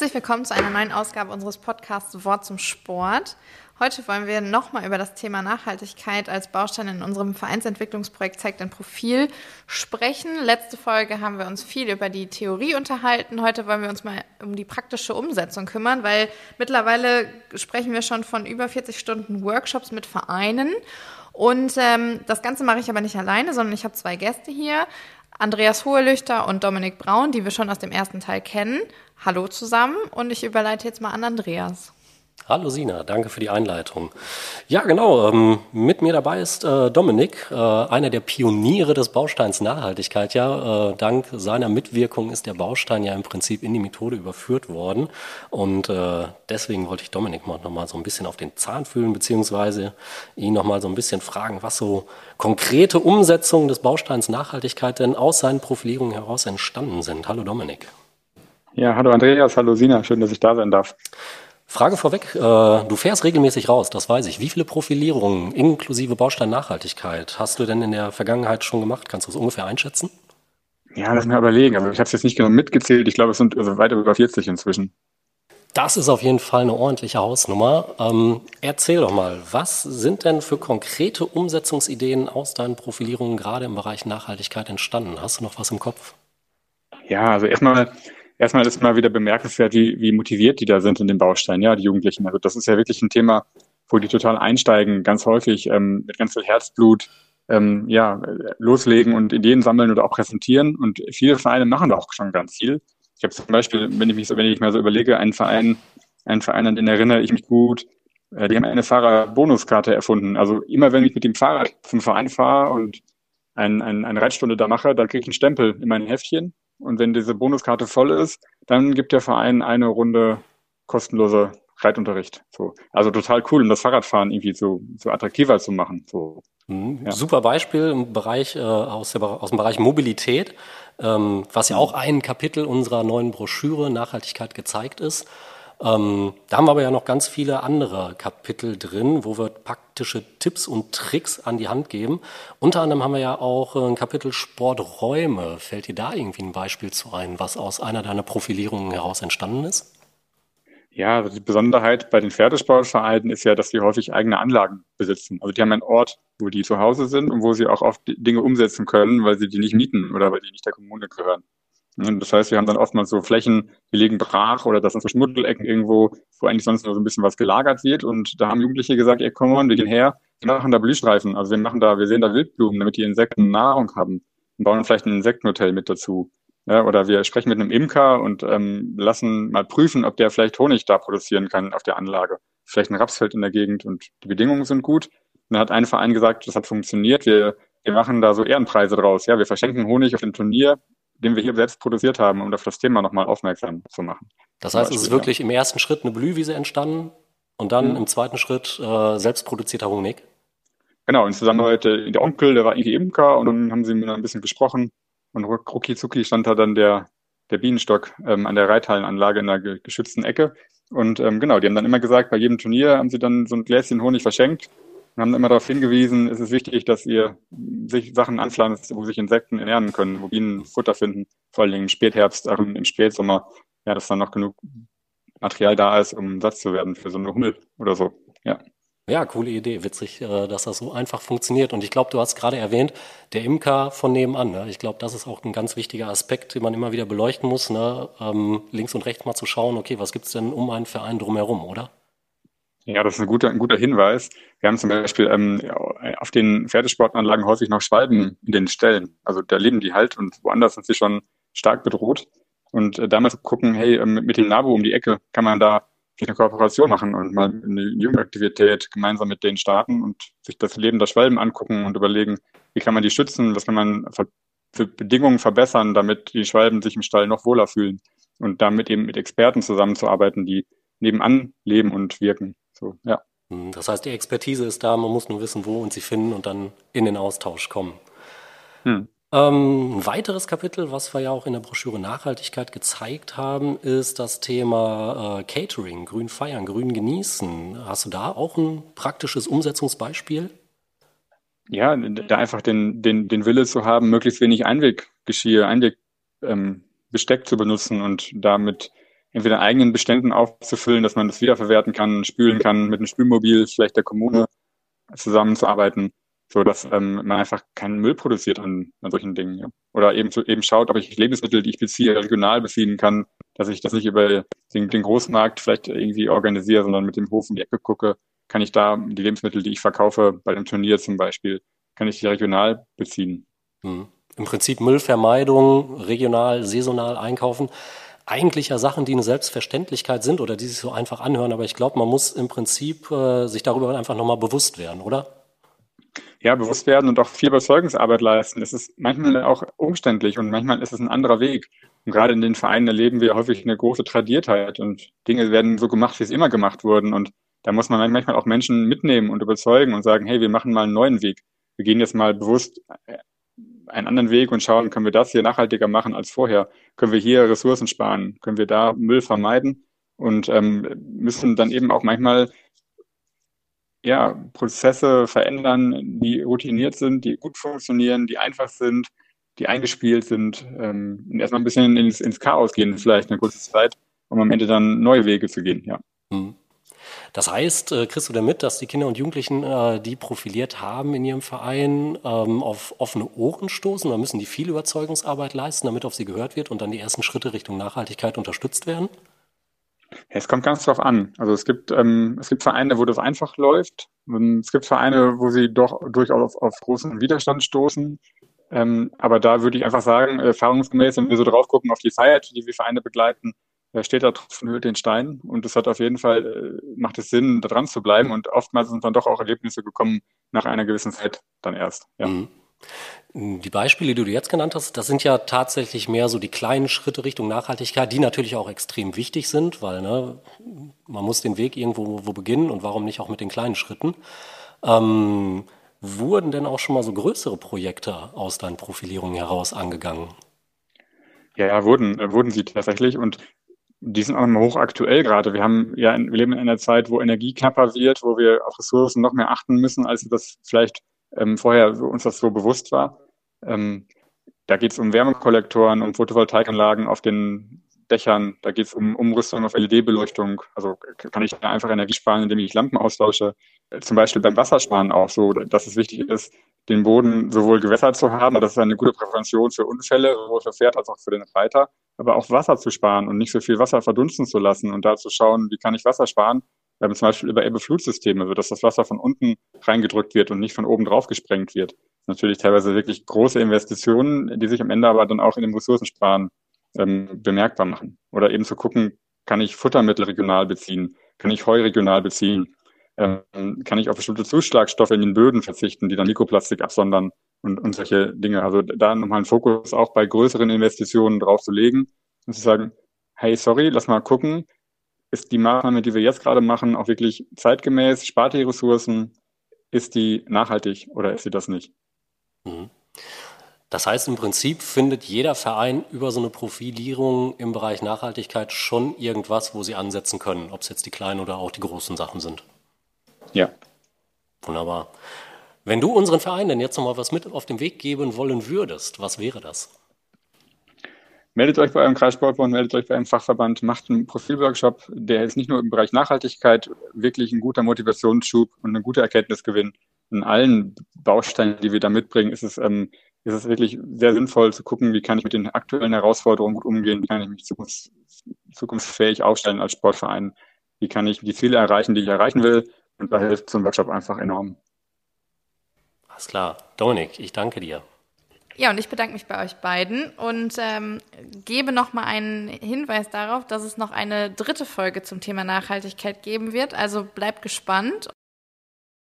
Herzlich willkommen zu einer neuen Ausgabe unseres Podcasts Wort zum Sport. Heute wollen wir nochmal über das Thema Nachhaltigkeit als Baustein in unserem Vereinsentwicklungsprojekt Zeigt ein Profil sprechen. Letzte Folge haben wir uns viel über die Theorie unterhalten. Heute wollen wir uns mal um die praktische Umsetzung kümmern, weil mittlerweile sprechen wir schon von über 40 Stunden Workshops mit Vereinen. Und ähm, das Ganze mache ich aber nicht alleine, sondern ich habe zwei Gäste hier. Andreas Hohelüchter und Dominik Braun, die wir schon aus dem ersten Teil kennen. Hallo zusammen und ich überleite jetzt mal an Andreas. Hallo Sina, danke für die Einleitung. Ja, genau, ähm, mit mir dabei ist äh, Dominik, äh, einer der Pioniere des Bausteins Nachhaltigkeit. Ja, äh, dank seiner Mitwirkung ist der Baustein ja im Prinzip in die Methode überführt worden. Und äh, deswegen wollte ich Dominik mal noch mal so ein bisschen auf den Zahn fühlen, beziehungsweise ihn noch mal so ein bisschen fragen, was so konkrete Umsetzungen des Bausteins Nachhaltigkeit denn aus seinen Profilierungen heraus entstanden sind. Hallo Dominik. Ja, hallo Andreas, hallo Sina, schön, dass ich da sein darf. Frage vorweg, äh, du fährst regelmäßig raus, das weiß ich. Wie viele Profilierungen inklusive Baustein Nachhaltigkeit hast du denn in der Vergangenheit schon gemacht? Kannst du es ungefähr einschätzen? Ja, lass mir überlegen. Also ich habe es jetzt nicht genau mitgezählt. Ich glaube, es sind also weiter über 40 inzwischen. Das ist auf jeden Fall eine ordentliche Hausnummer. Ähm, erzähl doch mal, was sind denn für konkrete Umsetzungsideen aus deinen Profilierungen gerade im Bereich Nachhaltigkeit entstanden? Hast du noch was im Kopf? Ja, also erstmal erstmal ist mal wieder bemerkenswert, wie, wie motiviert die da sind in den Bausteinen, ja, die Jugendlichen. Also das ist ja wirklich ein Thema, wo die total einsteigen, ganz häufig ähm, mit ganz viel Herzblut ähm, ja, loslegen und Ideen sammeln oder auch präsentieren. Und viele Vereine machen da auch schon ganz viel. Ich habe zum Beispiel, wenn ich mich so, wenn ich mal so überlege, einen Verein, einen Verein, an den erinnere ich mich gut, äh, die haben eine Fahrerbonuskarte erfunden. Also immer wenn ich mit dem Fahrrad zum Verein fahre und ein, ein, eine Reitstunde da mache, dann kriege ich einen Stempel in mein Heftchen und wenn diese Bonuskarte voll ist, dann gibt der Verein eine Runde kostenlose Reitunterricht. So. Also total cool, um das Fahrradfahren irgendwie so, so attraktiver zu machen. So. Mhm. Ja. Super Beispiel im Bereich, äh, aus, der, aus dem Bereich Mobilität, ähm, was ja auch ein Kapitel unserer neuen Broschüre Nachhaltigkeit gezeigt ist. Ähm, da haben wir aber ja noch ganz viele andere Kapitel drin, wo wir praktische Tipps und Tricks an die Hand geben. Unter anderem haben wir ja auch ein Kapitel Sporträume. Fällt dir da irgendwie ein Beispiel zu ein, was aus einer deiner Profilierungen heraus entstanden ist? Ja, also die Besonderheit bei den Pferdesportvereinen ist ja, dass sie häufig eigene Anlagen besitzen. Also die haben einen Ort, wo die zu Hause sind und wo sie auch oft Dinge umsetzen können, weil sie die nicht mieten oder weil die nicht der Kommune gehören. Das heißt, wir haben dann oftmals so Flächen, die liegen brach oder das sind so Schmuddelecken irgendwo, wo eigentlich sonst nur so ein bisschen was gelagert wird. Und da haben Jugendliche gesagt, ey, komm on, wir gehen her, wir machen da Blühstreifen. Also wir machen da, wir sehen da Wildblumen, damit die Insekten Nahrung haben und bauen vielleicht ein Insektenhotel mit dazu. Ja, oder wir sprechen mit einem Imker und ähm, lassen mal prüfen, ob der vielleicht Honig da produzieren kann auf der Anlage. Vielleicht ein Rapsfeld in der Gegend und die Bedingungen sind gut. Und dann hat ein Verein gesagt, das hat funktioniert. Wir, wir machen da so Ehrenpreise draus. Ja, wir verschenken Honig auf dem Turnier den wir hier selbst produziert haben, um auf das Thema nochmal aufmerksam zu machen. Das heißt, es ist wirklich ja. im ersten Schritt eine Blühwiese entstanden und dann mhm. im zweiten Schritt äh, selbstproduzierter Honig? Genau, in Zusammenarbeit der Onkel, der war irgendwie Imker und dann haben sie mir ein bisschen gesprochen und rucki zucki stand da dann der, der Bienenstock ähm, an der Reithallenanlage in der geschützten Ecke. Und ähm, genau, die haben dann immer gesagt, bei jedem Turnier haben sie dann so ein Gläschen Honig verschenkt und haben immer darauf hingewiesen, es ist wichtig, dass ihr sich Sachen anpflanzt, wo sich Insekten ernähren können, wo Bienen Futter finden, vor allem im Spätherbst, auch im Spätsommer, ja, dass dann noch genug Material da ist, um Satz zu werden für so eine Hummel oder so. Ja. Ja, coole Idee. Witzig, äh, dass das so einfach funktioniert. Und ich glaube, du hast gerade erwähnt, der Imker von nebenan. Ne? Ich glaube, das ist auch ein ganz wichtiger Aspekt, den man immer wieder beleuchten muss. Ne? Ähm, links und rechts mal zu schauen, okay, was gibt's denn um einen Verein drumherum, oder? Ja, das ist ein guter, ein guter Hinweis. Wir haben zum Beispiel ähm, auf den Pferdesportanlagen häufig noch Schwalben in den Ställen. Also da leben die halt und woanders sind sie schon stark bedroht. Und äh, damals gucken, hey, ähm, mit dem NABU um die Ecke kann man da eine Kooperation machen und mal eine Jugendaktivität gemeinsam mit denen starten und sich das Leben der Schwalben angucken und überlegen, wie kann man die schützen, was kann man für Bedingungen verbessern, damit die Schwalben sich im Stall noch wohler fühlen und damit eben mit Experten zusammenzuarbeiten, die nebenan leben und wirken. So, ja. Hm, das heißt, die Expertise ist da, man muss nur wissen, wo und sie finden und dann in den Austausch kommen. Hm. Ähm, ein weiteres Kapitel, was wir ja auch in der Broschüre Nachhaltigkeit gezeigt haben, ist das Thema äh, Catering, grün feiern, grün genießen. Hast du da auch ein praktisches Umsetzungsbeispiel? Ja, da einfach den, den, den Wille zu haben, möglichst wenig Einweggeschirr, Einwegbesteck ähm, zu benutzen und damit entweder eigenen Beständen aufzufüllen, dass man das wiederverwerten kann, spülen kann, mit einem Spülmobil vielleicht der Kommune zusammenzuarbeiten, so dass ähm, man einfach keinen Müll produziert an, an solchen Dingen. Ja. Oder eben, so, eben schaut, ob ich Lebensmittel, die ich beziehe, regional beziehen kann, dass ich das nicht über den, den Großmarkt vielleicht irgendwie organisiere, sondern mit dem Hof in die Ecke gucke, kann ich da die Lebensmittel, die ich verkaufe, bei dem Turnier zum Beispiel, kann ich die regional beziehen. Hm. Im Prinzip Müllvermeidung, regional, saisonal einkaufen eigentlich ja Sachen, die eine Selbstverständlichkeit sind oder die sich so einfach anhören, aber ich glaube, man muss im Prinzip äh, sich darüber einfach nochmal bewusst werden, oder? Ja, bewusst werden und auch viel Überzeugungsarbeit leisten. Es ist manchmal auch umständlich und manchmal ist es ein anderer Weg. Und gerade in den Vereinen erleben wir häufig eine große Tradiertheit und Dinge werden so gemacht, wie es immer gemacht wurden. Und da muss man manchmal auch Menschen mitnehmen und überzeugen und sagen, hey, wir machen mal einen neuen Weg. Wir gehen jetzt mal bewusst einen anderen Weg und schauen, können wir das hier nachhaltiger machen als vorher? Können wir hier Ressourcen sparen? Können wir da Müll vermeiden? Und ähm, müssen dann eben auch manchmal ja, Prozesse verändern, die routiniert sind, die gut funktionieren, die einfach sind, die eingespielt sind ähm, und erstmal ein bisschen ins, ins Chaos gehen, vielleicht eine kurze Zeit, um am Ende dann neue Wege zu gehen, ja. Mhm. Das heißt, äh, kriegst du damit, dass die Kinder und Jugendlichen, äh, die profiliert haben in ihrem Verein, ähm, auf offene Ohren stoßen? Da müssen die viel Überzeugungsarbeit leisten, damit auf sie gehört wird und dann die ersten Schritte Richtung Nachhaltigkeit unterstützt werden? Ja, es kommt ganz drauf an. Also es gibt, ähm, es gibt Vereine, wo das einfach läuft. Es gibt Vereine, wo sie doch durchaus auf, auf großen Widerstand stoßen. Ähm, aber da würde ich einfach sagen, erfahrungsgemäß, wenn wir so drauf gucken auf die Feiert, die wir Vereine begleiten, steht da Tropfen höhlt den Stein und es hat auf jeden Fall, äh, macht es Sinn, da dran zu bleiben und oftmals sind dann doch auch Ergebnisse gekommen nach einer gewissen Zeit dann erst. Ja. Mhm. Die Beispiele, die du jetzt genannt hast, das sind ja tatsächlich mehr so die kleinen Schritte Richtung Nachhaltigkeit, die natürlich auch extrem wichtig sind, weil ne, man muss den Weg irgendwo wo beginnen und warum nicht auch mit den kleinen Schritten. Ähm, wurden denn auch schon mal so größere Projekte aus deinen Profilierungen heraus angegangen? Ja, ja, wurden, äh, wurden sie tatsächlich. Und die sind auch immer hochaktuell gerade. Wir haben ja, wir leben in einer Zeit, wo Energie knapper wird, wo wir auf Ressourcen noch mehr achten müssen, als das vielleicht ähm, vorher uns das so bewusst war. Ähm, da geht es um Wärmekollektoren, um Photovoltaikanlagen auf den Dächern, da geht es um Umrüstung auf LED-Beleuchtung. Also kann ich da einfach Energie sparen, indem ich Lampen austausche. Zum Beispiel beim Wassersparen auch so, dass es wichtig ist, den Boden sowohl gewässert zu haben, das ist eine gute Prävention für Unfälle, sowohl für Pferd als auch für den Reiter, aber auch Wasser zu sparen und nicht so viel Wasser verdunsten zu lassen und da zu schauen, wie kann ich Wasser sparen, ähm, zum Beispiel über Ebbe-Flutsysteme, so dass das Wasser von unten reingedrückt wird und nicht von oben drauf gesprengt wird. Natürlich teilweise wirklich große Investitionen, die sich am Ende aber dann auch in dem Ressourcensparen ähm, bemerkbar machen. Oder eben zu gucken, kann ich Futtermittel regional beziehen? Kann ich Heu regional beziehen? Ähm, kann ich auf bestimmte Zuschlagstoffe in den Böden verzichten, die dann Mikroplastik absondern und, und solche Dinge. Also da nochmal einen Fokus auch bei größeren Investitionen drauf zu legen und zu sagen, hey, sorry, lass mal gucken, ist die Maßnahme, die wir jetzt gerade machen, auch wirklich zeitgemäß, spart die Ressourcen, ist die nachhaltig oder ist sie das nicht? Mhm. Das heißt, im Prinzip findet jeder Verein über so eine Profilierung im Bereich Nachhaltigkeit schon irgendwas, wo sie ansetzen können, ob es jetzt die kleinen oder auch die großen Sachen sind. Ja. Wunderbar. Wenn du unseren Verein denn jetzt nochmal was mit auf den Weg geben wollen würdest, was wäre das? Meldet euch bei eurem Kreissportbund, meldet euch bei einem Fachverband, macht einen Profilworkshop, der ist nicht nur im Bereich Nachhaltigkeit wirklich ein guter Motivationsschub und eine gute Erkenntnisgewinn. In allen Bausteinen, die wir da mitbringen, ist es ähm, ist es wirklich sehr sinnvoll zu gucken, wie kann ich mit den aktuellen Herausforderungen gut umgehen, wie kann ich mich zukunfts zukunftsfähig aufstellen als Sportverein, wie kann ich die Ziele erreichen, die ich erreichen will. Und da hilft so ein Workshop einfach enorm. Alles klar. Dominik, ich danke dir. Ja, und ich bedanke mich bei euch beiden und ähm, gebe noch mal einen Hinweis darauf, dass es noch eine dritte Folge zum Thema Nachhaltigkeit geben wird. Also bleibt gespannt